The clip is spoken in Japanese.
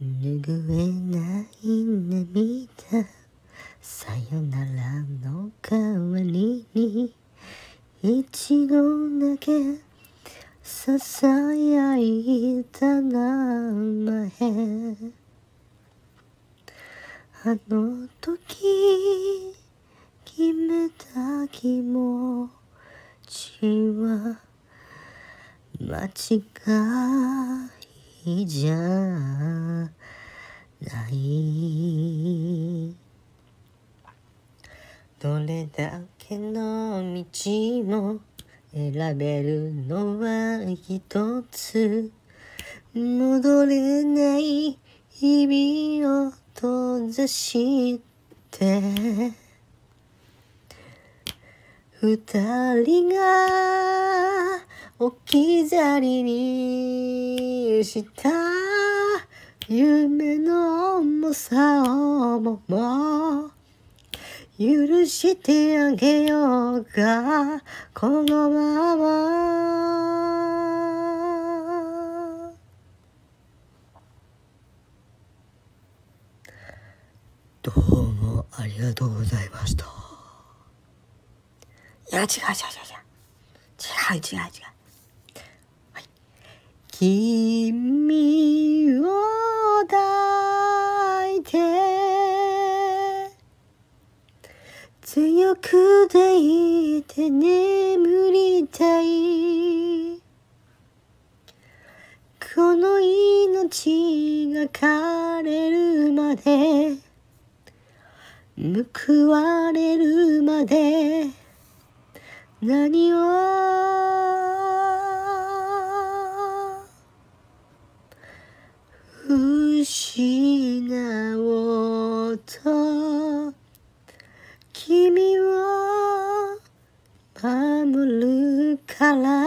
拭えない涙さよならの代わりに一度だけささやいた名前。あの時決めた気持ちは間違いじゃないどれだけの道も選べるのは一つ。戻れない日々を閉ざして。二人が置き去りにした。夢の重さをも許してあげようかこのまま。どうもありがとうございました。いや違う違う違う違う。違う違う違う。はい。君く抱いて眠りたい。この命が枯れるまで報われるまで何を？失おうと color.